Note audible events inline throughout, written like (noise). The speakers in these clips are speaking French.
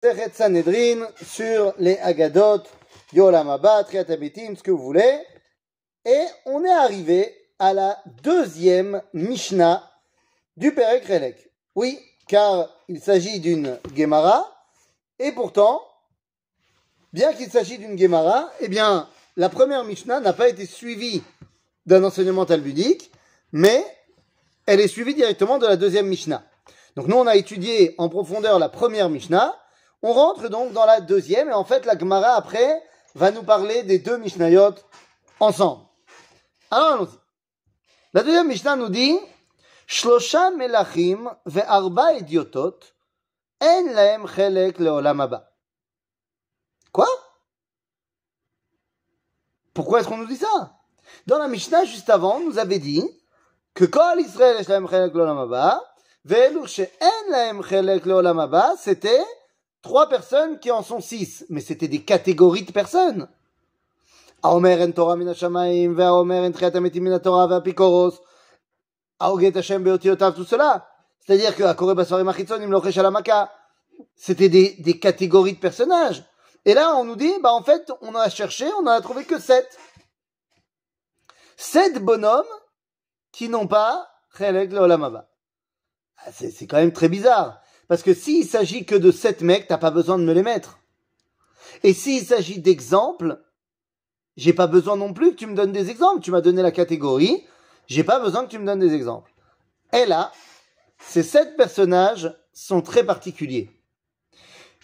Sechet Sanhedrin sur les Agadot, Yolam Abba, Triatabitim, ce que vous voulez. Et on est arrivé à la deuxième Mishnah du Perek Relek. Oui, car il s'agit d'une Gemara, et pourtant, bien qu'il s'agisse d'une Gemara, eh bien, la première Mishnah n'a pas été suivie d'un enseignement talmudique, mais elle est suivie directement de la deuxième Mishnah. Donc nous, on a étudié en profondeur la première Mishnah, on rentre donc dans la deuxième, et en fait, la Gemara, après, va nous parler des deux Mishnayot ensemble. Alors, allons-y. La deuxième Mishnah nous dit, Shlosha melachim ve'arba idiotot, en laem chelek leolam haba. Quoi? Pourquoi est-ce qu'on nous dit ça? Dans la Mishnah, juste avant, on nous avait dit que Kol Israël laem chelek leolam haba, ve'elu she'en laem chelek leolam haba, c'était trois personnes qui en sont six, mais c'était des catégories de personnes. Torah ve'apikoros, Aoget Hashem beotiotav, tout cela. C'est-à-dire Akore Basfarim Achitzonim, Lochesh Alamaka, c'était des, catégories de personnages. Et là, on nous dit, bah en fait, on a cherché, on n'en a trouvé que sept. Sept bonhommes qui n'ont pas. C'est c'est quand même très bizarre. Parce que s'il s'agit que de sept mecs, t'as pas besoin de me les mettre. Et s'il s'agit d'exemples, j'ai pas besoin non plus que tu me donnes des exemples. Tu m'as donné la catégorie, j'ai pas besoin que tu me donnes des exemples. Et là, ces sept personnages sont très particuliers.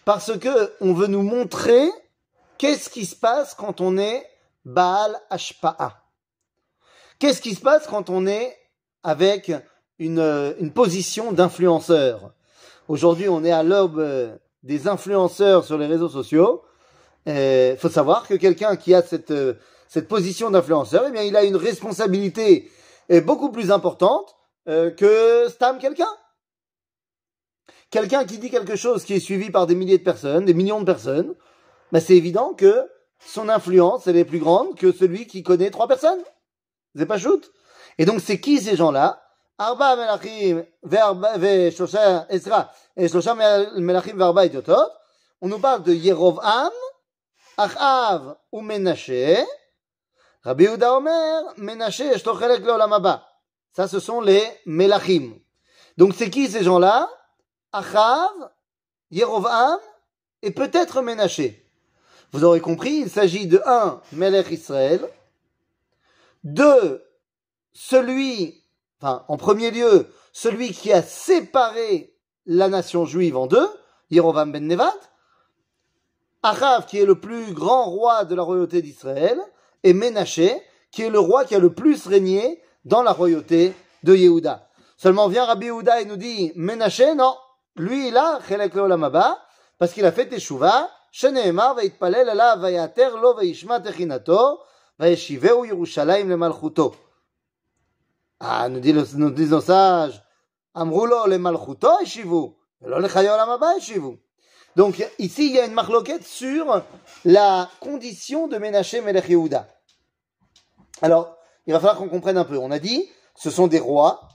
Parce que on veut nous montrer qu'est-ce qui se passe quand on est Baal Ashpa'a. Qu'est-ce qui se passe quand on est avec une, euh, une position d'influenceur? Aujourd'hui, on est à l'aube euh, des influenceurs sur les réseaux sociaux. Il faut savoir que quelqu'un qui a cette, euh, cette position d'influenceur, eh bien, il a une responsabilité euh, beaucoup plus importante euh, que Stam quelqu'un. Quelqu'un qui dit quelque chose qui est suivi par des milliers de personnes, des millions de personnes, ben c'est évident que son influence, elle est plus grande que celui qui connaît trois personnes. C'est pas shoot. Et donc, c'est qui ces gens-là? Arba melachim ve'arba- ve'shlosha- Ezra, et shlosha melachim ve'arba idiotot. On nous parle de Yerovam, Achav ou Menashe. Rabbi Yehuda Omer, Menashe, yesh lo chelek leolam haba. Ça, ce sont les Melachim. Donc, c'est qui ces gens-là? Achav, Yerovam et peut-être Ménaché. Vous aurez compris, il s'agit de un, Melech Israël, deux, celui, en premier lieu, celui qui a séparé la nation juive en deux, Yerovam ben Nevat, Achav, qui est le plus grand roi de la royauté d'Israël, et Ménaché, qui est le roi qui a le plus régné dans la royauté de Yehuda. Seulement vient Rabbi Yehuda et nous dit, Ménaché, non, lui il a Chelek Leolam Haba, parce qu'il a fait Teshuvah, vayater lo vayishma techinato, vayeshiveu Yerushalayim lemalchuto. Ah, nous le- nous disent nos sages, Amrulo le malchuto. Donc ici, il y a une marloquette sur la condition de Ménaché Melech Yehuda. Alors, il va falloir qu'on comprenne un peu. On a dit, ce sont des rois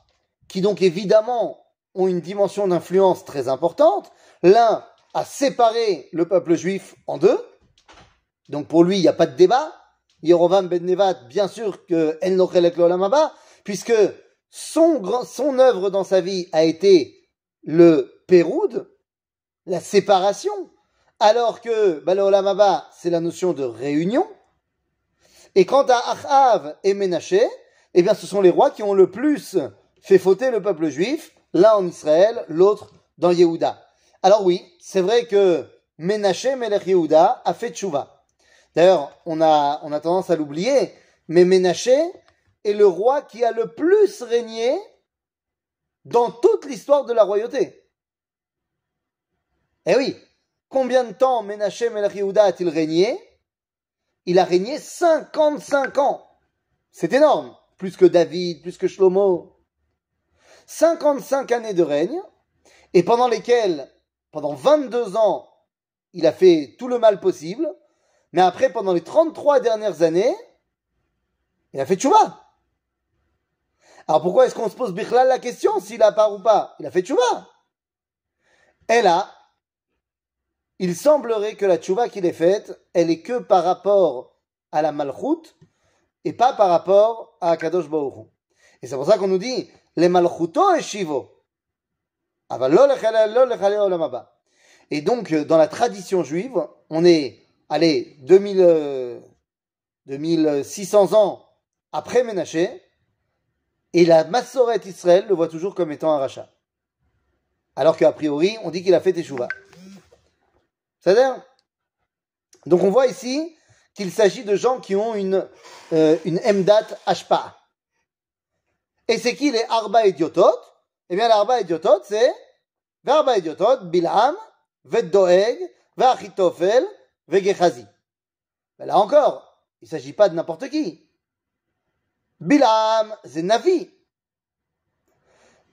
qui donc évidemment ont une dimension d'influence très importante. L'un a séparé le peuple juif en deux. Donc pour lui, il n'y a pas de débat. Yerovam ben Nevat, bien sûr que El Nochelek Lolam Haba, puisque son, œuvre dans sa vie a été le Péroud, la séparation, alors que bah, le Olam Haba, c'est la notion de réunion. Et quant à Achav et Ménaché, eh bien, ce sont les rois qui ont le plus fait fauter le peuple juif, l'un en Israël, l'autre dans Yehuda. Alors oui, c'est vrai que Ménaché, Melech Yehuda, a fait tchouva. D'ailleurs, on a, on a tendance à l'oublier, mais Ménaché le roi qui a le plus régné dans toute l'histoire de la royauté. Eh oui, combien de temps Ménaché, Melech Yehuda a-t-il régné? Il a régné 55 ans. C'est énorme. Plus que David, plus que Shlomo. 55 années de règne, et pendant lesquelles, pendant 22 ans, il a fait tout le mal possible, mais après, pendant les 33 dernières années, il a fait tchouva. Alors pourquoi est-ce qu'on se pose Bichlal la question s'il a part ou pas? Il a fait tchouva. Et là, il semblerait que la tchouva qu'il est faite, elle est que par rapport à la malchoute et pas par rapport à Kadosh Baruch Et c'est pour ça qu'on nous dit les malchuto et shivo. Et donc, dans la tradition juive, on est, allez, 2000, 2600 ans après Ménaché, et la Massoret Israël le voit toujours comme étant un rachat. Alors qu'a priori, on dit qu'il a fait Teshuvah. C'est-à-dire Donc on voit ici qu'il s'agit de gens qui ont une, euh, une Emdat Ashpa. Et c'est qui les Arba Idiotot? Eh bien, l'Arba Idiotot, c'est Verba Idiotot, Bilam, Veddoeg, Vegechazi. Là encore, il ne s'agit pas de n'importe qui. Bilam, c'est Navi.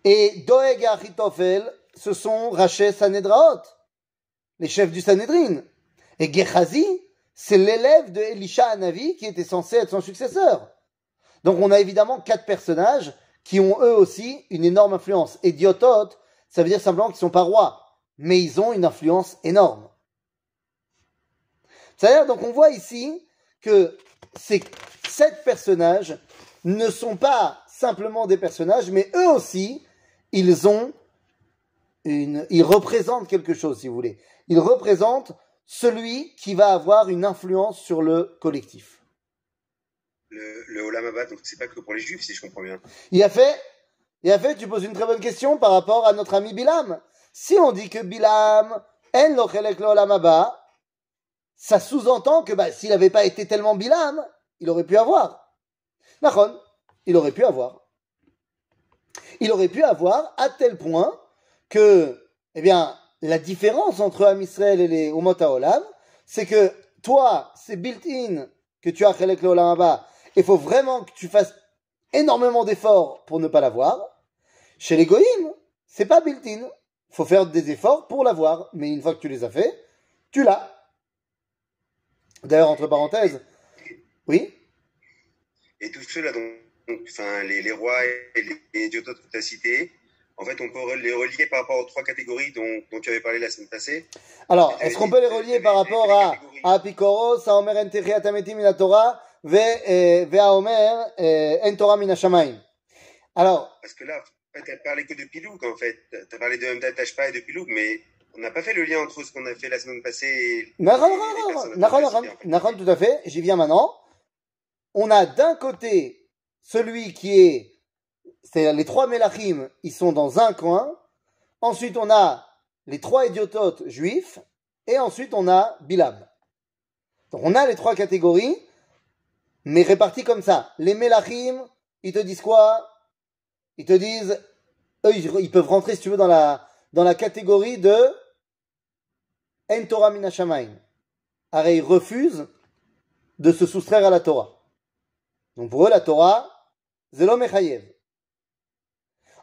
Et Doeg et ce sont Raché Sanedraot, les chefs du Sanhedrin. Et Gehazi, c'est l'élève de Elisha Navi qui était censé être son successeur. Donc on a évidemment quatre personnages qui ont eux aussi une énorme influence. Et Diotot, ça veut dire simplement qu'ils sont pas rois, mais ils ont une influence énorme. C'est-à-dire, donc on voit ici que ces sept personnages ne sont pas simplement des personnages, mais eux aussi, ils ont une, ils représentent quelque chose, si vous voulez. Ils représentent celui qui va avoir une influence sur le collectif. Le, le Olam Abba, donc c'est pas que pour les juifs, si je comprends bien. Il a fait, il a fait, tu poses une très bonne question par rapport à notre ami Bilam. Si on dit que Bilam, en lo le Olam Abba, ça sous-entend que bah, s'il n'avait pas été tellement Bilam, il aurait pu avoir. Nahon, il aurait pu avoir. Il aurait pu avoir à tel point que, eh bien, la différence entre Am Israël et les Umot Olam, c'est que toi, c'est built-in que tu as Chelek le Olam Il faut vraiment que tu fasses énormément d'efforts pour ne pas l'avoir. Chez les Goïm, c'est pas built-in. Il faut faire des efforts pour l'avoir. Mais une fois que tu les as fait, tu l'as. D'ailleurs, entre parenthèses, oui? Et tout cela, donc, enfin, les, les rois et les, les que tu as cités, en fait, on peut les relier par rapport aux trois catégories dont, dont tu avais parlé la semaine passée. Alors, est-ce qu'on peut les relier par rapport à, à Apicoros, à Omer Enteriat Ametim min Torah, à Omer En Torah min Shamaim Alors. Parce que là, en fait, tu as parlé que de Pilouk, en fait. Tu as parlé de Mdat Ashpa et de Pilouk, mais on n'a pas fait le lien entre ce qu'on a fait la semaine passée et. Nahon, tout à fait. J'y viens maintenant. On a d'un côté celui qui est c'est les trois Melachim, ils sont dans un coin. Ensuite, on a les trois idiototes juifs. Et ensuite, on a Bilam. Donc, on a les trois catégories, mais réparties comme ça. Les Melachim, ils te disent quoi? Ils te disent, eux, ils peuvent rentrer, si tu veux, dans la, catégorie de En Torah Minashamayim. Alors, ils refusent de se soustraire à la Torah. Donc, pour eux, la Torah, Zelo Mechayev.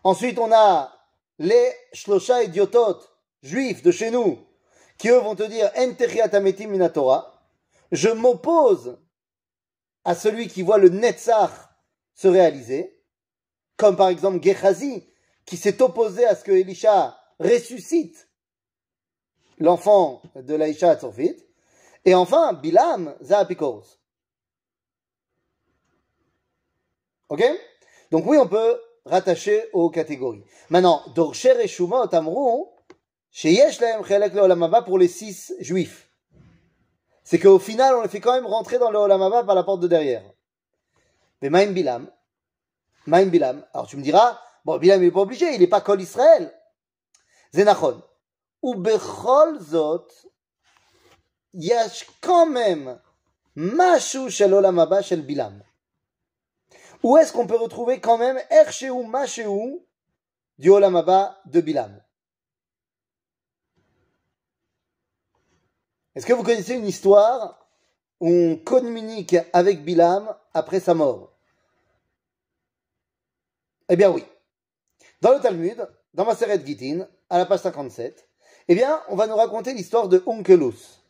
Ensuite, on a les shlosha idiotot juifs de chez nous qui eux vont te dire En minatora. Je m'oppose à celui qui voit le Netzach se réaliser, comme par exemple Gehazi qui s'est opposé à ce que Elisha ressuscite l'enfant de l'Aïcha Tzorfit. Et enfin, Bilam Zaapikoros. Ok? Donc oui, on peut rattachés aux catégories. Maintenant, Dorsher et Shumot Amrou, Sheyesh Lahem Chelek Leolamaba pour les six juifs. C'est qu'au final, on les fait quand même rentrer dans le Olamaba par la porte de derrière. Mais Maïm Bilam, Maïm Bilam, alors tu me diras, bon, Bilam il est pas obligé, il n'est pas Kol Israël. Zenachon. Ou Bechol Zot, Yash quand même, Mashu Shel Olamaba Shel Bilam. Où est-ce qu'on peut retrouver quand même Ersheu Masheu du Olamaba de Bilam? Est-ce que vous connaissez une histoire où on communique avec Bilam après sa mort? Eh bien oui. Dans le Talmud, dans ma Gitin, à la page 57, eh bien, on va nous raconter l'histoire de Onkelos.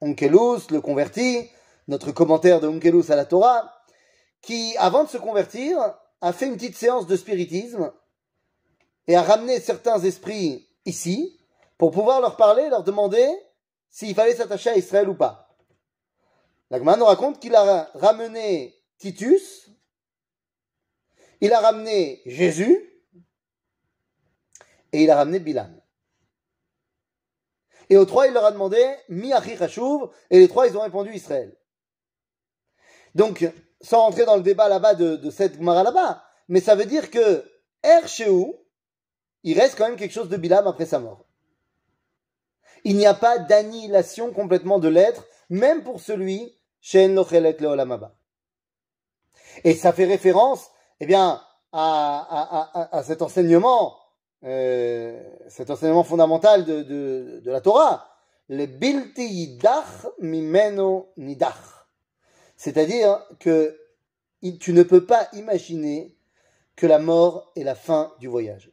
Onkelos, le converti, notre commentaire de Onkelos à la Torah, qui, avant de se convertir, a fait une petite séance de spiritisme et a ramené certains esprits ici pour pouvoir leur parler, leur demander s'il fallait s'attacher à Israël ou pas. L'Agma nous raconte qu'il a ramené Titus, il a ramené Jésus, et il a ramené Bilan. Et aux trois, il leur a demandé Mi Chashuv, et les trois, ils ont répondu Israël. Donc, sans rentrer dans le débat là-bas de, cette Gemara là-bas, mais ça veut dire que Er il reste quand même quelque chose de Bilam après sa mort. Il n'y a pas d'annihilation complètement de l'être, même pour celui chez Nochelek Leolamaba. Et ça fait référence, eh bien, à, cet enseignement, euh, cet enseignement fondamental de, la Torah, le bilti yidach mimeno nidach. C'est-à-dire que tu ne peux pas imaginer que la mort est la fin du voyage.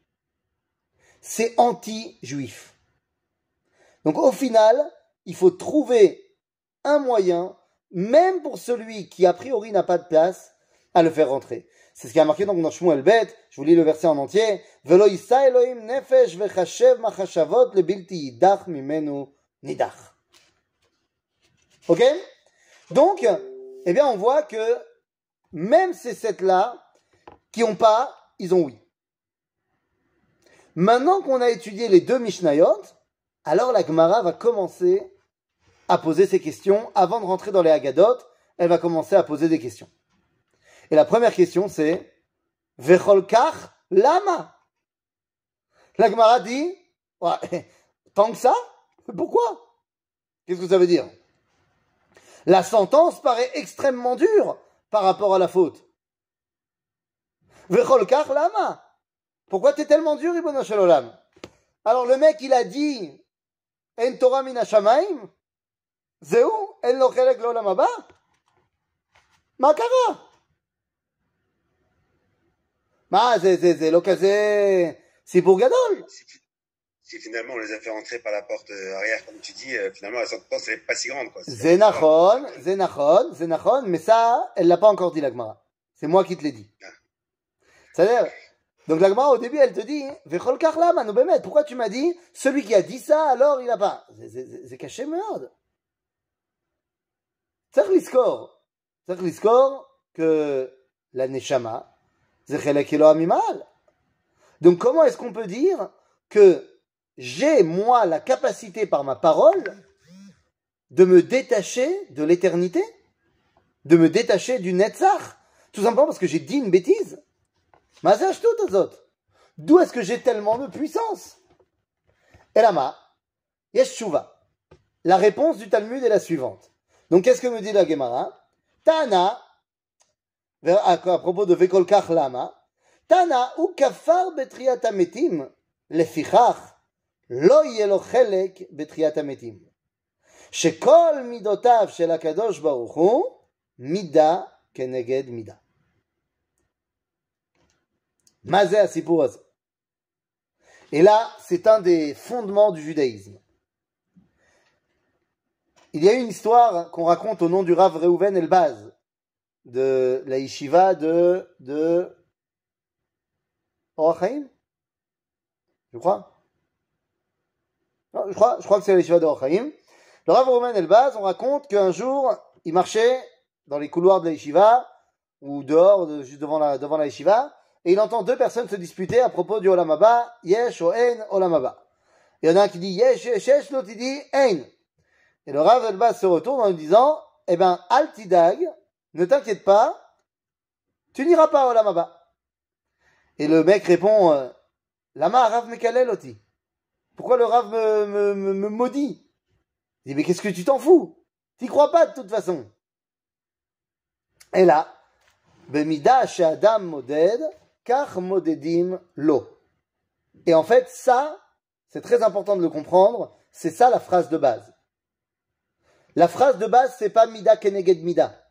C'est anti-juif. Donc au final, il faut trouver un moyen, même pour celui qui a priori n'a pas de place, à le faire rentrer. C'est ce qui a marqué donc dans Shmuel Bet, je vous lis le verset en entier. Ok? Donc, eh bien, on voit que même ces sept-là qui n'ont pas, ils ont oui. Maintenant qu'on a étudié les deux Mishnayot, alors la Gemara va commencer à poser ses questions. Avant de rentrer dans les Haggadot, elle va commencer à poser des questions. Et la première question, c'est Vecholkar lama? La Gemara dit (laughs) Tant que ça (laughs) Pourquoi? Qu'est-ce que ça veut dire? La sentence paraît extrêmement dure par rapport à la faute. lama. Pourquoi t'es tellement dur, Ibn Alors le mec, il a dit En Torah min Hashamaim Zeu En lo chelek l'olam haba Ma, c'est lo c'est pour gadol si finalement on les a fait rentrer par la porte euh, arrière, comme tu dis, euh, finalement la sentence n'est pas si grande. Zénachon, Zénachon, Zénachon, mais ça, elle l'a pas encore dit l'Agmara. C'est moi qui te l'ai dit. Ah. C'est-à-dire, donc l'Agmara au début elle te dit, Vechol Karlam, pourquoi tu m'as dit, celui qui a dit ça, alors il n'a pas. C'est caché merde. C'est l'iscore. C'est l'iscore que. Donc comment est-ce qu'on peut dire que j'ai, moi, la capacité par ma parole de me détacher de l'éternité, de me détacher du Netzach, tout simplement parce que j'ai dit une bêtise. tout D'où est-ce que j'ai tellement de puissance? Elama, Yeshuva. La réponse du Talmud est la suivante. Donc qu'est-ce que me dit la Gemara? Tana, à propos de Vekolkach Lama, Tana ou kafar betriatametim, lefichach, לא יהיה לו חלק בתחיית המתים. שכל מידותיו של הקדוש ברוך הוא מידה כנגד מידה. מה זה הסיפור הזה? Et là, c'est un des fondements du judaïsme. Il y a une histoire qu'on raconte au nom du Rav Reuven Elbaz, de la yeshiva de, de Orachaim, je crois je crois, je crois que c'est l'Eshiva de Orchaim. Le Rav Roman Elbaz, on raconte qu'un jour, il marchait dans les couloirs de la ou dehors, juste devant la, devant et il entend deux personnes se disputer à propos du Olamaba, Yesh ou En Olamaba. Il y en a un qui dit Yesh, Yesh, Yesh, l'autre il dit Ein. Et le Rav Elbaz se retourne en lui disant, eh ben, Altidag, ne t'inquiète pas, tu n'iras pas au Olamaba. Et le mec répond, euh, Lama Rav Mekalel oti. Pourquoi le Rav me, maudit? Il dit, mais qu'est-ce que tu t'en fous? T'y crois pas de toute façon. Et là, Bemida Adam Moded, car Modedim Lo. Et en fait, ça, c'est très important de le comprendre, c'est ça la phrase de base. La phrase de base, c'est pas Mida Keneged Mida.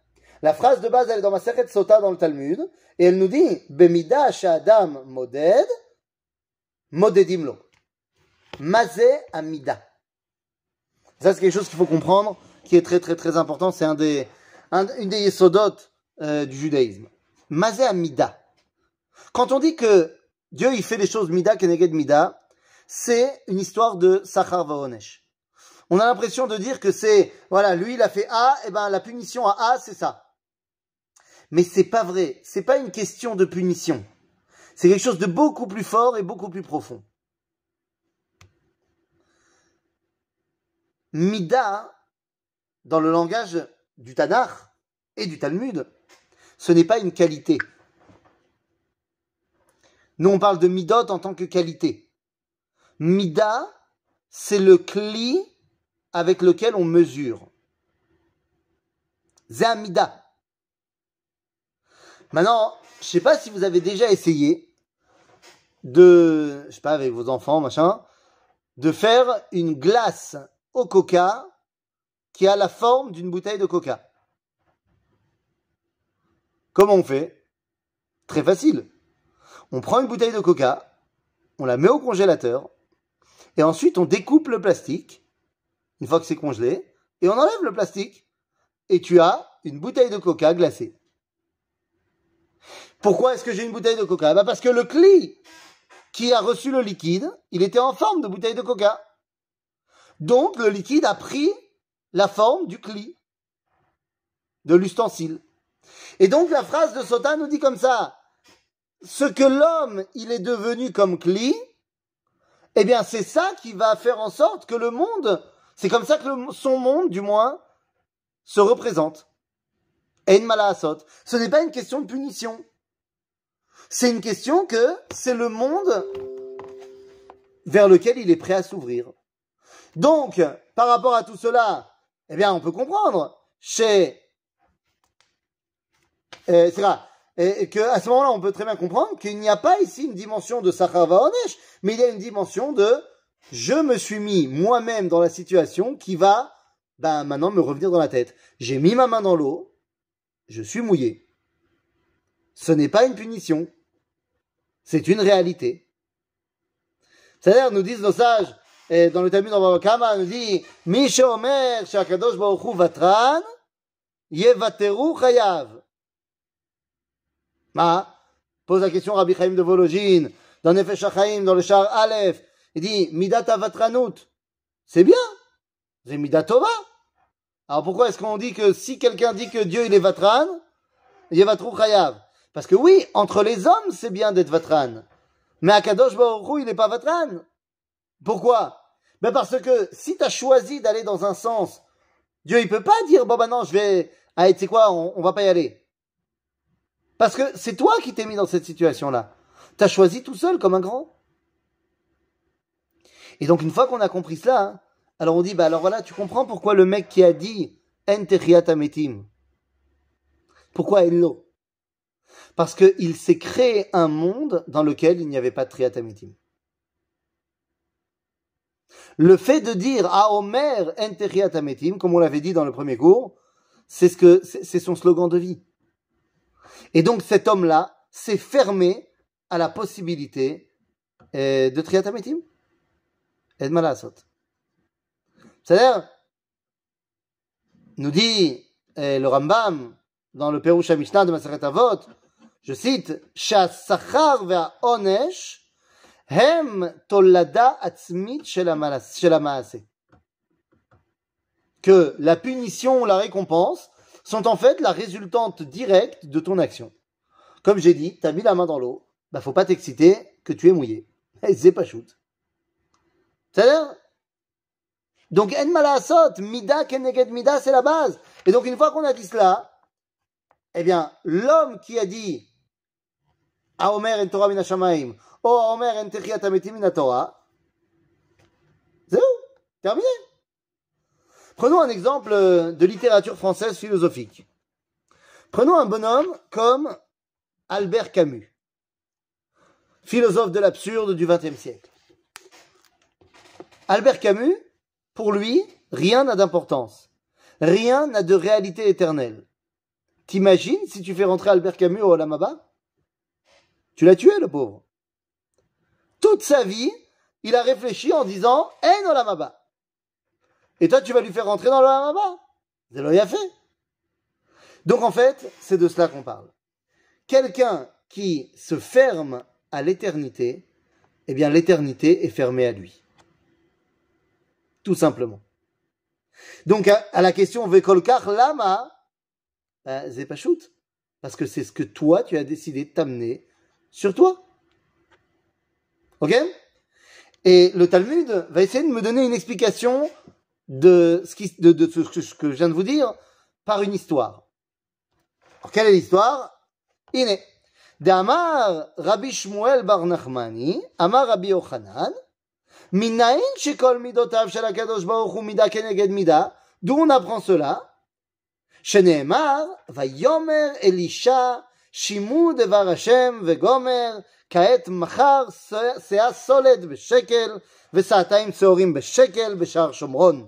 La phrase de base, elle est dans ma Seret Sota dans le Talmud, et elle nous dit, Bemida Adam Moded, Modedim Lo. Mazé Amida. Ça, c'est quelque chose qu'il faut comprendre, qui est très, très, très important. C'est un des, une des yesodotes euh, du judaïsme. Mazé Amida. Quand on dit que Dieu, il fait les choses Mida, Keneged Mida, c'est une histoire de Sachar Vaonesh. On a l'impression de dire que c'est, voilà, lui il a fait A, et ben la punition à A c'est ça. Mais c'est pas vrai. C'est pas une question de punition. C'est quelque chose de beaucoup plus fort et beaucoup plus profond. Mida, dans le langage du Tanakh et du Talmud, ce n'est pas une qualité. Nous, on parle de midot en tant que qualité. Mida, c'est le cli avec lequel on mesure. Zamida. Maintenant, je sais pas si vous avez déjà essayé de, je sais pas, avec vos enfants, machin, de faire une glace au coca qui a la forme d'une bouteille de coca. Comment on fait? Très facile. On prend une bouteille de coca, on la met au congélateur, et ensuite on découpe le plastique, une fois que c'est congelé, et on enlève le plastique, et tu as une bouteille de coca glacée. Pourquoi est-ce que j'ai une bouteille de coca? Bah Parce que le cli qui a reçu le liquide, il était en forme de bouteille de coca. Donc le liquide a pris la forme du cli, de l'ustensile. Et donc la phrase de Sota nous dit comme ça, ce que l'homme, il est devenu comme cli, eh bien c'est ça qui va faire en sorte que le monde, c'est comme ça que son monde, du moins, se représente. En malasot. Ce n'est pas une question de punition. C'est une question que c'est le monde vers lequel il est prêt à s'ouvrir. Donc, par rapport à tout cela, eh bien, on peut comprendre chez, c'est et que à ce moment-là, on peut très bien comprendre qu'il n'y a pas ici une dimension de Sachar Vaonesh, mais il y a une dimension de je me suis mis moi-même dans la situation qui va, ben, maintenant me revenir dans la tête. J'ai mis ma main dans l'eau, je suis mouillé. Ce n'est pas une punition. C'est une réalité. C'est-à-dire, nous disent nos sages, dans le Talmud en nous dit, Misha Omer, Shakadosh Baruchu Vatran, Yevateru Chayav. Ma, pose la question Rabbi Chaim de Vologine, dans Nefesh Chaim, dans le char Aleph, il dit, Midata Vatranut. C'est bien. C'est Midatova. Alors pourquoi est-ce qu'on dit que si quelqu'un dit que Dieu il est Vatran, Yevatru Chayav? Parce que oui, entre les hommes, c'est bien d'être vatran. Mais à Kadosh Baruch il n'est pas vatran. Pourquoi? Ben Parce que si tu as choisi d'aller dans un sens, Dieu il peut pas dire, bon ben non, je vais, ah, tu sais quoi, on, on va pas y aller. Parce que c'est toi qui t'es mis dans cette situation-là. Tu as choisi tout seul comme un grand. Et donc une fois qu'on a compris cela, alors on dit, bah alors voilà, tu comprends pourquoi le mec qui a dit, En ametim, pourquoi Ello parce qu'il s'est créé un monde dans lequel il n'y avait pas de triatamitim. Le fait de dire à Omer en comme on l'avait dit dans le premier cours, c'est son slogan de vie. Et donc cet homme-là s'est fermé à la possibilité euh, de triatamétim. Et de C'est-à-dire, nous dit euh, le Rambam dans le Perush Mishnah de Maseret Avot, je cite, onesh hem tolada Que la punition ou la récompense sont en fait la résultante directe de ton action. Comme j'ai dit, t'as mis la main dans l'eau, bah faut pas t'exciter que tu es mouillé. (laughs) C'est pas shoot. C'est-à-dire, donc en malasot, mida keneged mida, c'est la base. Et donc une fois qu'on a dit cela, eh bien, l'homme qui a dit Aomer en Torah min ou Aomer en Techiat min Torah, c'est où Terminé. Prenons un exemple de littérature française philosophique. Prenons un bonhomme comme Albert Camus, philosophe de l'absurde du XXe siècle. Albert Camus, pour lui, rien n'a d'importance. Rien n'a de réalité éternelle. T'imagines si tu fais rentrer Albert Camus au Olamaba Tu l'as tué, le pauvre. Toute sa vie, il a réfléchi en disant En Olamaba. Et toi, tu vas lui faire rentrer dans l'Olamaba a fait. Donc en fait, c'est de cela qu'on parle. Quelqu'un qui se ferme à l'éternité, eh bien l'éternité est fermée à lui. Tout simplement. Donc, à, la question Vekolkar Lama, ben, c'est pas shoot. Parce que c'est ce que toi, tu as décidé de t'amener sur toi. Ok Et le Talmud va essayer de me donner une explication de ce, qui, de, de ce que je viens de vous dire par une histoire. Alors, quelle est l'histoire? Iné. D'Amar Rabbi Shmuel Bar Nachmani, Amar Rabbi Yochanan, Minaïn Shekol Midotav Shel HaKadosh Baruch Hu Mida Keneged Mida, d'où on apprend cela? Shneemar, Vayomer Elisha, שימו דבר השם וגומר, כעת מחר שאה סולת בשקל, וסעתיים צהורים בשקל בשער שומרון.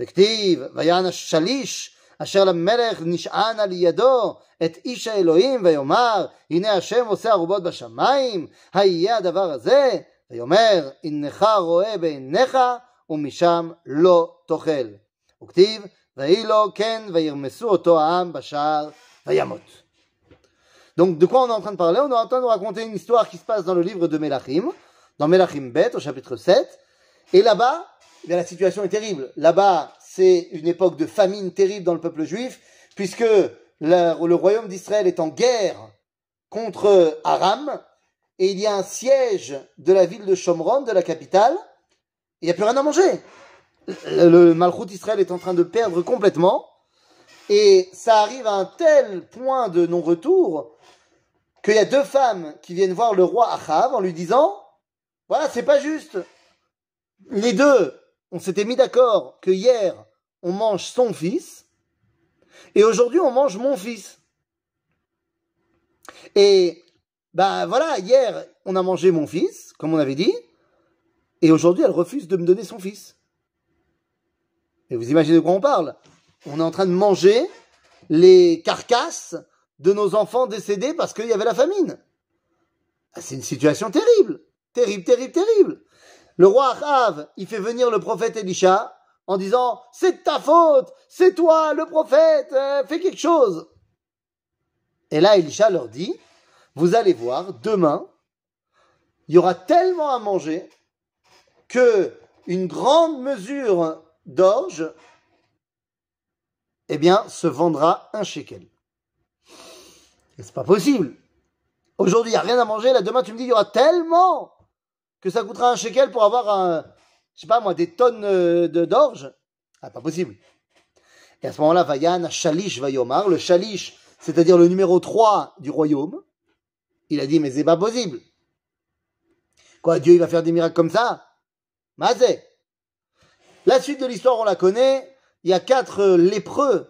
וכתיב, ויען השליש, אשר למלך נשען על ידו את איש האלוהים, ויאמר, הנה השם עושה ערובות בשמיים, היהיה הדבר הזה? ויאמר, הנך רואה בעיניך, ומשם לא תאכל. וכתיב, donc, de quoi on est en train de parler? On est en train de raconter une histoire qui se passe dans le livre de Melachim, dans Melachim Bet, au chapitre 7. Et là-bas, eh la situation est terrible. Là-bas, c'est une époque de famine terrible dans le peuple juif, puisque le, royaume d'Israël est en guerre contre Aram, et il y a un siège de la ville de Shomron, de la capitale, il n'y a plus rien à manger le Malchut Israël est en train de perdre complètement, et ça arrive à un tel point de non-retour qu'il y a deux femmes qui viennent voir le roi Achav en lui disant Voilà, c'est pas juste. Les deux, on s'était mis d'accord que hier, on mange son fils, et aujourd'hui, on mange mon fils. Et ben voilà, hier, on a mangé mon fils, comme on avait dit, et aujourd'hui, elle refuse de me donner son fils. Et vous imaginez de quoi on parle? On est en train de manger les carcasses de nos enfants décédés parce qu'il y avait la famine. Ah, c'est une situation terrible, terrible, terrible, terrible. Le roi Achav, il fait venir le prophète Elisha en disant c'est de ta faute, c'est toi le prophète, euh, fais quelque chose. Et là Elisha leur dit vous allez voir demain, il y aura tellement à manger que une grande mesure d'orge, eh bien, se vendra un shekel. C'est pas possible. Aujourd'hui, il n'y a rien à manger. Là, demain, tu me dis, il y aura tellement que ça coûtera un shekel pour avoir un, je sais pas moi, des tonnes euh, d'orge. Ah, pas possible. Et à ce moment-là, Vayan, Shalish Vayomar, le Shalish, c'est-à-dire le numéro 3 du royaume, il a dit, mais c'est pas possible. Quoi, Dieu, il va faire des miracles comme ça? Mazé. La suite de l'histoire, on la connaît. Il y a quatre euh, lépreux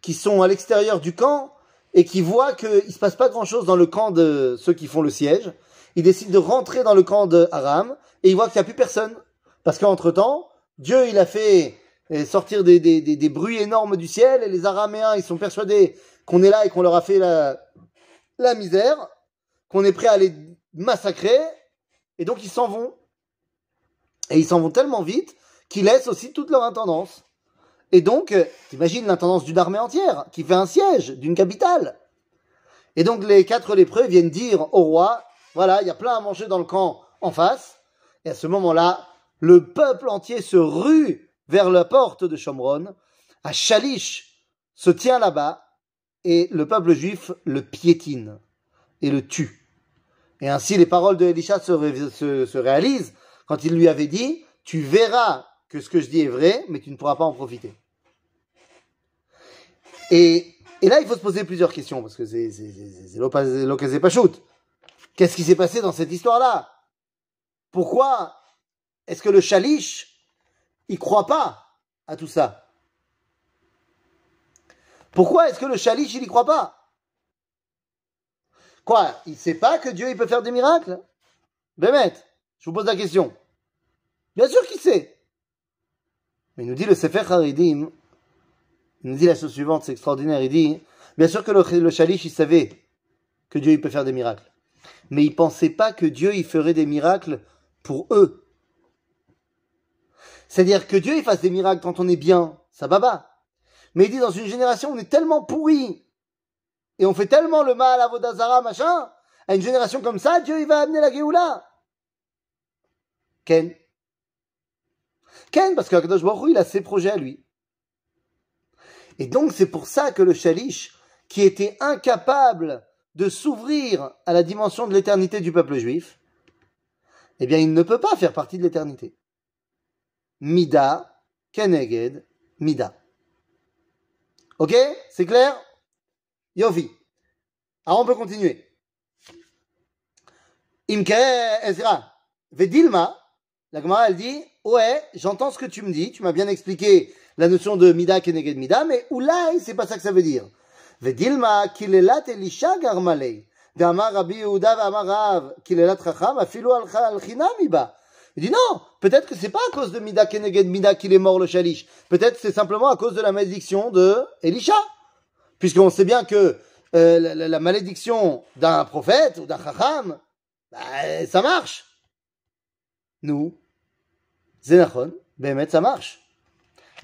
qui sont à l'extérieur du camp et qui voient qu'il ne se passe pas grand-chose dans le camp de ceux qui font le siège. Ils décident de rentrer dans le camp de et ils voient qu'il n'y a plus personne. Parce qu'entre-temps, Dieu, il a fait euh, sortir des, des, bruits énormes du ciel et les Araméens, ils sont persuadés qu'on est là et qu'on leur a fait la, la misère, qu'on est prêt à les massacrer et donc ils s'en vont. Et ils s'en vont tellement vite qui laissent aussi toute leur intendance. Et donc, euh, t'imagines l'intendance d'une armée entière qui fait un siège d'une capitale. Et donc les quatre lépreux viennent dire au roi, voilà, il y a plein à manger dans le camp en face. Et à ce moment-là, le peuple entier se rue vers la porte de Shomron. À Shalish se tient là-bas et le peuple juif le piétine et le tue. Et ainsi les paroles de Elisha se, se réalisent quand il lui avait dit, tu verras que ce que je dis est vrai, mais tu ne pourras pas en profiter. Et, là, il faut se poser plusieurs questions, parce que c'est l'occasion pas shoot. Qu'est-ce qui s'est passé dans cette histoire-là? Pourquoi est-ce que le chalish, il croit pas à tout ça? Pourquoi est-ce que le chalish, il y croit pas? Quoi Il sait pas que Dieu, il peut faire des miracles? Bémet, je vous pose la question. Bien sûr qu'il sait. Mais il nous dit le Sefer Haridim, il nous dit la chose suivante, c'est extraordinaire, il dit, bien sûr que le, le il savait que Dieu il peut faire des miracles. Mais il pensait pas que Dieu il ferait des miracles pour eux. C'est-à-dire que Dieu il fasse des miracles quand on est bien, ça baba. Mais il dit dans une génération on est tellement pourri et on fait tellement le mal à Vodazara, machin, à une génération comme ça, Dieu il va amener la Géoula. Ken, Ken, parce qu'Akadosh Baruch il a ses projets à lui. Et donc c'est pour ça que le Shalish, qui était incapable de s'ouvrir à la dimension de l'éternité du peuple juif, eh bien il ne peut pas faire partie de l'éternité. Mida, Keneged, Mida. Ok? C'est clair? Yofi. Alors on peut continuer. Imke Ezra. Vedilma, la Gemara elle dit, ouais, j'entends ce que tu me dis, tu m'as bien expliqué la notion de mida keneged mida, mais oulai, c'est pas ça que ça veut dire. Vedilma, kilelat elisha garmalei. D'amar Rabbi Yehuda v'amar Rav, kilelat racham, afilu al miba. Il dit non, peut-être que c'est pas à cause de mida keneged mida qu'il est mort le chalish. Peut-être c'est simplement à cause de la malédiction de Elisha. Puisqu'on sait bien que euh, la, malédiction d'un prophète ou d'un chacham, bah, ça marche. Nous, Zenachon, Bémet, ça marche.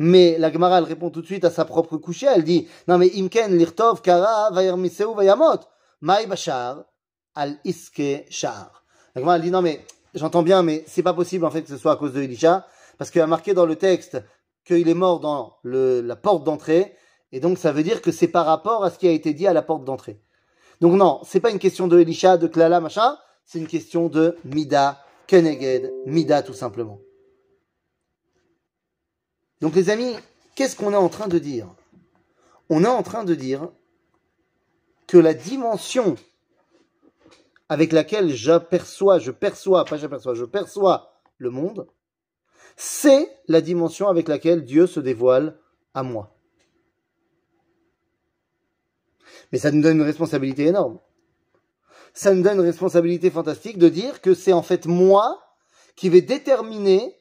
Mais la Gemara, elle répond tout de suite à sa propre couchée. Elle dit, non mais Imken, Lirtov, Kara, Vayermiseu, Vayamot, Maï Bashar, Al Iske Shar. La Gemara, elle dit, non mais, j'entends bien, mais c'est pas possible en fait que ce soit à cause de Elisha, parce qu'il a marqué dans le texte qu'il est mort dans le, la porte d'entrée, et donc ça veut dire que c'est par rapport à ce qui a été dit à la porte d'entrée. Donc non, c'est pas une question de Elisha, de Klala, machin, c'est une question de Mida, Keneged, Mida tout simplement. Donc les amis, qu'est-ce qu'on est en train de dire? On est en train de dire que la dimension avec laquelle j'aperçois, je perçois, pas j'aperçois, je perçois le monde, c'est la dimension avec laquelle Dieu se dévoile à moi. Mais ça nous donne une responsabilité énorme. Ça nous donne une responsabilité fantastique de dire que c'est en fait moi qui vais déterminer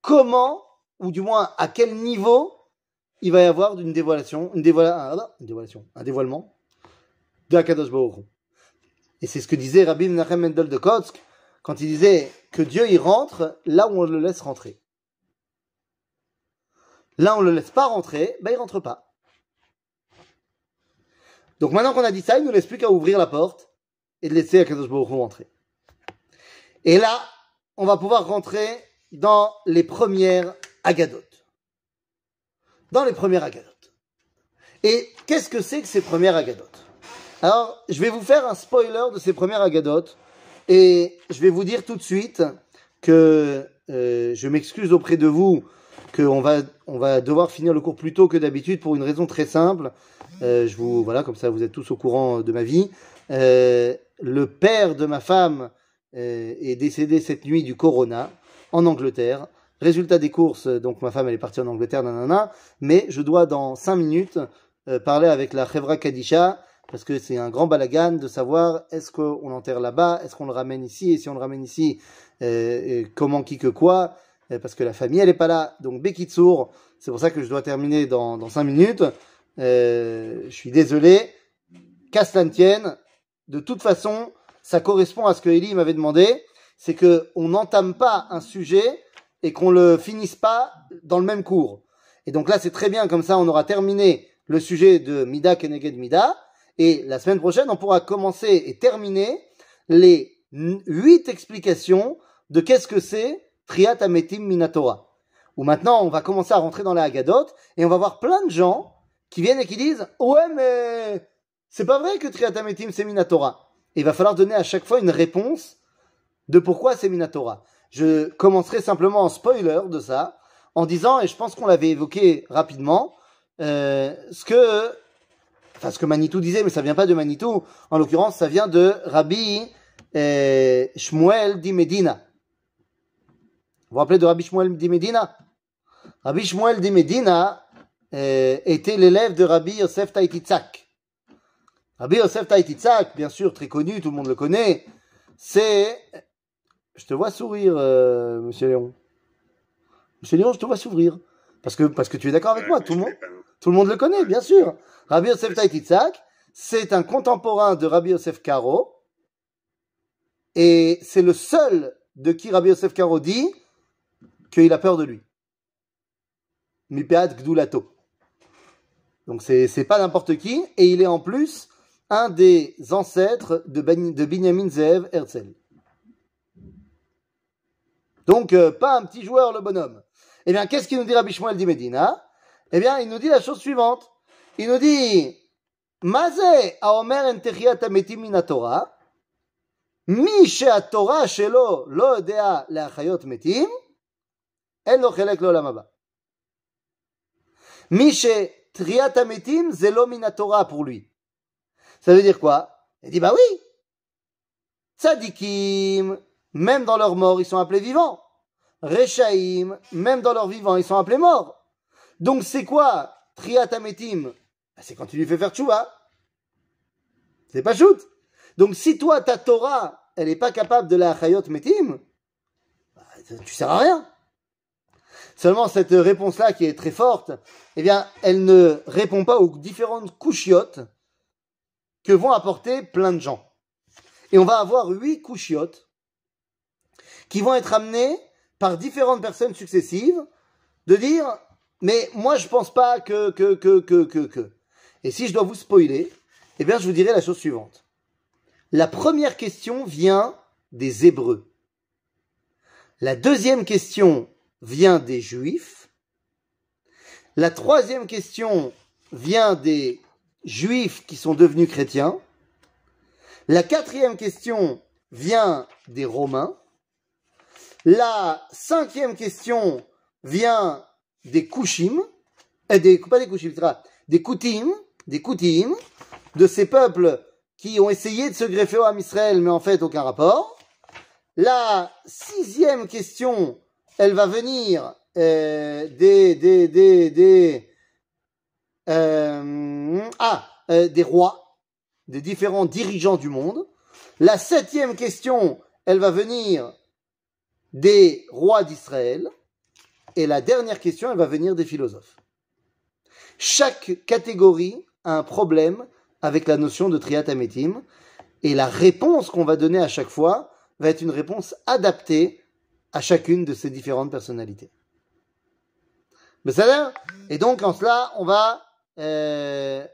comment, ou du moins à quel niveau, il va y avoir une dévoilation, une, dévoila, une dévoilation, un dévoilement de Akadosh Baruch Et c'est ce que disait Rabbi Menachem Mendel de Kotsk quand il disait que Dieu y rentre là où on le laisse rentrer. Là où on le laisse pas rentrer, ben il rentre pas. Donc maintenant qu'on a dit ça, il ne nous laisse plus qu'à ouvrir la porte et de laisser Akadosh Baruch rentrer. Et là, on va pouvoir rentrer dans les premières agadotes. Dans les premières agadotes. Et qu'est-ce que c'est que ces premières agadotes Alors, je vais vous faire un spoiler de ces premières agadotes et je vais vous dire tout de suite que euh, je m'excuse auprès de vous qu'on va, on va devoir finir le cours plus tôt que d'habitude pour une raison très simple. Euh, je vous voilà comme ça vous êtes tous au courant de ma vie. Euh, le père de ma femme euh, est décédé cette nuit du corona en Angleterre. Résultat des courses, donc ma femme elle est partie en Angleterre, nanana, mais je dois dans cinq minutes parler avec la Chevra Kadisha parce que c'est un grand balagan de savoir est-ce qu'on l'enterre là-bas, est-ce qu'on le ramène ici, et si on le ramène ici, comment, qui, que quoi, parce que la famille elle est pas là. Donc Bekitsour, c'est pour ça que je dois terminer dans, dans cinq minutes. Euh, je suis désolé, qu'à cela tienne, de toute façon, ça correspond à ce que Eli m'avait demandé, c'est que on n'entame pas un sujet et qu'on le finisse pas dans le même cours. Et donc là, c'est très bien, comme ça, on aura terminé le sujet de Mida Keneged Mida, et la semaine prochaine, on pourra commencer et terminer les huit explications de qu'est-ce que c'est Triat Ametim Minatora. Où maintenant, on va commencer à rentrer dans la Haggadot, et on va voir plein de gens qui viennent et qui disent ouais mais c'est pas vrai que Triatametim c'est Minatora. il va falloir donner à chaque fois une réponse de pourquoi c'est Minatora. Je commencerai simplement en spoiler de ça en disant et je pense qu'on l'avait évoqué rapidement euh, ce que enfin ce que Manitou disait mais ça vient pas de Manitou en l'occurrence ça vient de Rabbi euh, Shmuel di Medina. Vous vous rappelez de Rabbi Shmuel di Medina? Rabbi Shmuel di Medina euh, était l'élève de Rabbi Yosef Taititzak. Rabbi Yosef Taititzak, bien sûr, très connu, tout le monde le connaît, c'est... Je te vois sourire, euh, monsieur Léon. Monsieur Léon, je te vois s'ouvrir. Parce que, parce que tu es d'accord avec moi, tout le, monde, tout le monde le connaît, bien sûr. Rabbi Yosef Taititzak, c'est un contemporain de Rabbi Yosef Karo, et c'est le seul de qui Rabbi Yosef Karo dit qu'il a peur de lui. Mipeat Gdulato. Donc c'est c'est pas n'importe qui et il est en plus un des ancêtres de, de Binyamin Zev Herzl. Donc euh, pas un petit joueur le bonhomme. Eh bien qu'est-ce qu'il nous dit Rabbi Shmuel di Medina Eh bien, il nous dit la chose suivante. Il nous dit, Maze aomer en techiyat hametim min Torah. מי שהתורה שלו לא יודע להחיות מתים, אין לו חלק לעולם הבא. מי שתחיית המתים זה לא מן התורה pour lui. Ça veut dire quoi Il dit bah oui. Tzadikim, même dans leur mort, ils sont appelés vivants. Rechaim, même dans leur vivant, ils sont appelés morts. Donc c'est quoi Triat Ametim? Bah, C'est quand tu lui fais faire tchouva. C'est pas shoot. Donc si toi, ta Torah, elle n'est pas capable de la Chayot Metim, bah, tu sers à rien. Seulement cette réponse-là qui est très forte, eh bien, elle ne répond pas aux différentes couchiotes que vont apporter plein de gens. Et on va avoir huit couchiotes qui vont être amenées par différentes personnes successives de dire, mais moi je pense pas que, que, que, que, que, que. Et si je dois vous spoiler, eh bien, je vous dirai la chose suivante. La première question vient des Hébreux. La deuxième question vient des Juifs. La troisième question vient des Juifs qui sont devenus chrétiens. La quatrième question vient des Romains. La cinquième question vient des Kushim, euh, des, pas des Kushim, des Koutim, des Koutim, de ces peuples qui ont essayé de se greffer au Israël, mais en fait aucun rapport. La sixième question, elle va venir euh, des des des des euh, ah des rois, des différents dirigeants du monde. La septième question, elle va venir des rois d'Israël. Et la dernière question, elle va venir des philosophes. Chaque catégorie a un problème avec la notion de triat ametim. Et la réponse qu'on va donner à chaque fois va être une réponse adaptée à chacune de ces différentes personnalités. Ça Et donc, en cela, on va, euh,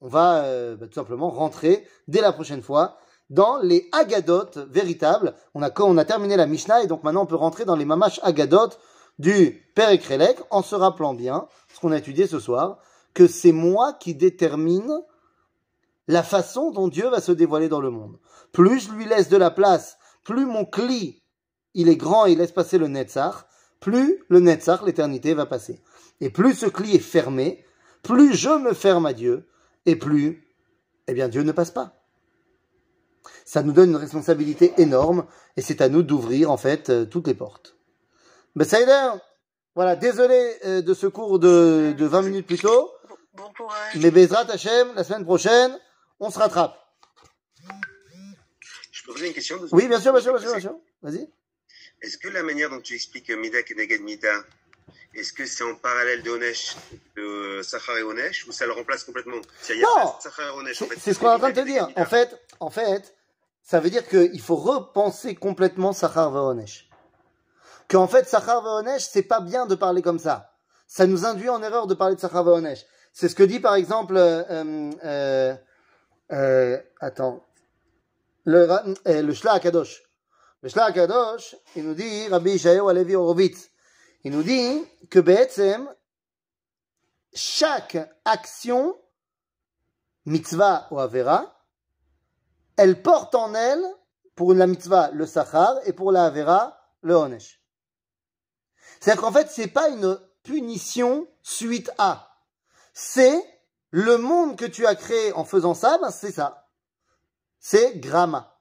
on va euh, bah, tout simplement rentrer dès la prochaine fois dans les Agadot véritables. On a, on a terminé la Mishnah et donc maintenant on peut rentrer dans les Mamash Agadot du Père Ekrelek en se rappelant bien, ce qu'on a étudié ce soir, que c'est moi qui détermine la façon dont Dieu va se dévoiler dans le monde. Plus je lui laisse de la place, plus mon cli, il est grand et il laisse passer le Netzach, plus le Netzach, l'éternité, va passer. Et plus ce cli est fermé, plus je me ferme à Dieu, et plus, eh bien, Dieu ne passe pas. Ça nous donne une responsabilité énorme, et c'est à nous d'ouvrir, en fait, euh, toutes les portes. Besaider, voilà, désolé euh, de ce cours de, de 20 minutes plus tôt, Bon courage. mais Bezrat Hashem, la semaine prochaine, on se rattrape. Je peux poser une question Oui, bien sûr, bien sûr, bien sûr, bien sûr. Vas-y. Est-ce que la manière dont tu expliques euh, Mida Keneged Mida, est-ce que c'est en parallèle de Onesh, de Sachar et Onesh, ou ça le remplace complètement? Non en fait. c'est ce qu'on est en train de te dire. En fait, en fait, ça veut dire qu'il faut repenser complètement Sachar Vaonesh. Qu'en fait, Sachar Vaonesh, c'est pas bien de parler comme ça. Ça nous induit en erreur de parler de Sachar Vaonesh. C'est ce que dit par exemple, euh, euh, euh, attends, le, euh, le Shla Kadosh. Le Shla Kadosh, il nous dit, Rabbi Ishaïo Alevi Horowitz, il nous dit que Be'etzem, chaque action, mitzvah ou avera, elle porte en elle, pour la mitzvah, le sachar, et pour la avera, le onesh. C'est-à-dire qu'en fait, c'est pas une punition suite à. C'est le monde que tu as créé en faisant ça, ben c'est ça. C'est gramma.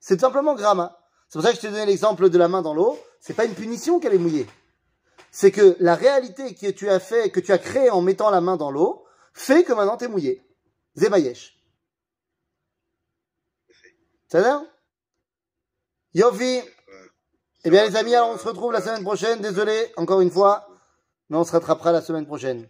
C'est tout simplement gramma. C'est pour ça que je t'ai donné l'exemple de la main dans l'eau. C'est pas une punition qu'elle est mouillée. C'est que la réalité que tu as fait, que tu as créée en mettant la main dans l'eau, fait que maintenant t'es mouillé. Zemayesh. Ça va Yofi. Eh bien les amis, alors on se retrouve la semaine prochaine. Désolé, encore une fois, mais on se rattrapera la semaine prochaine.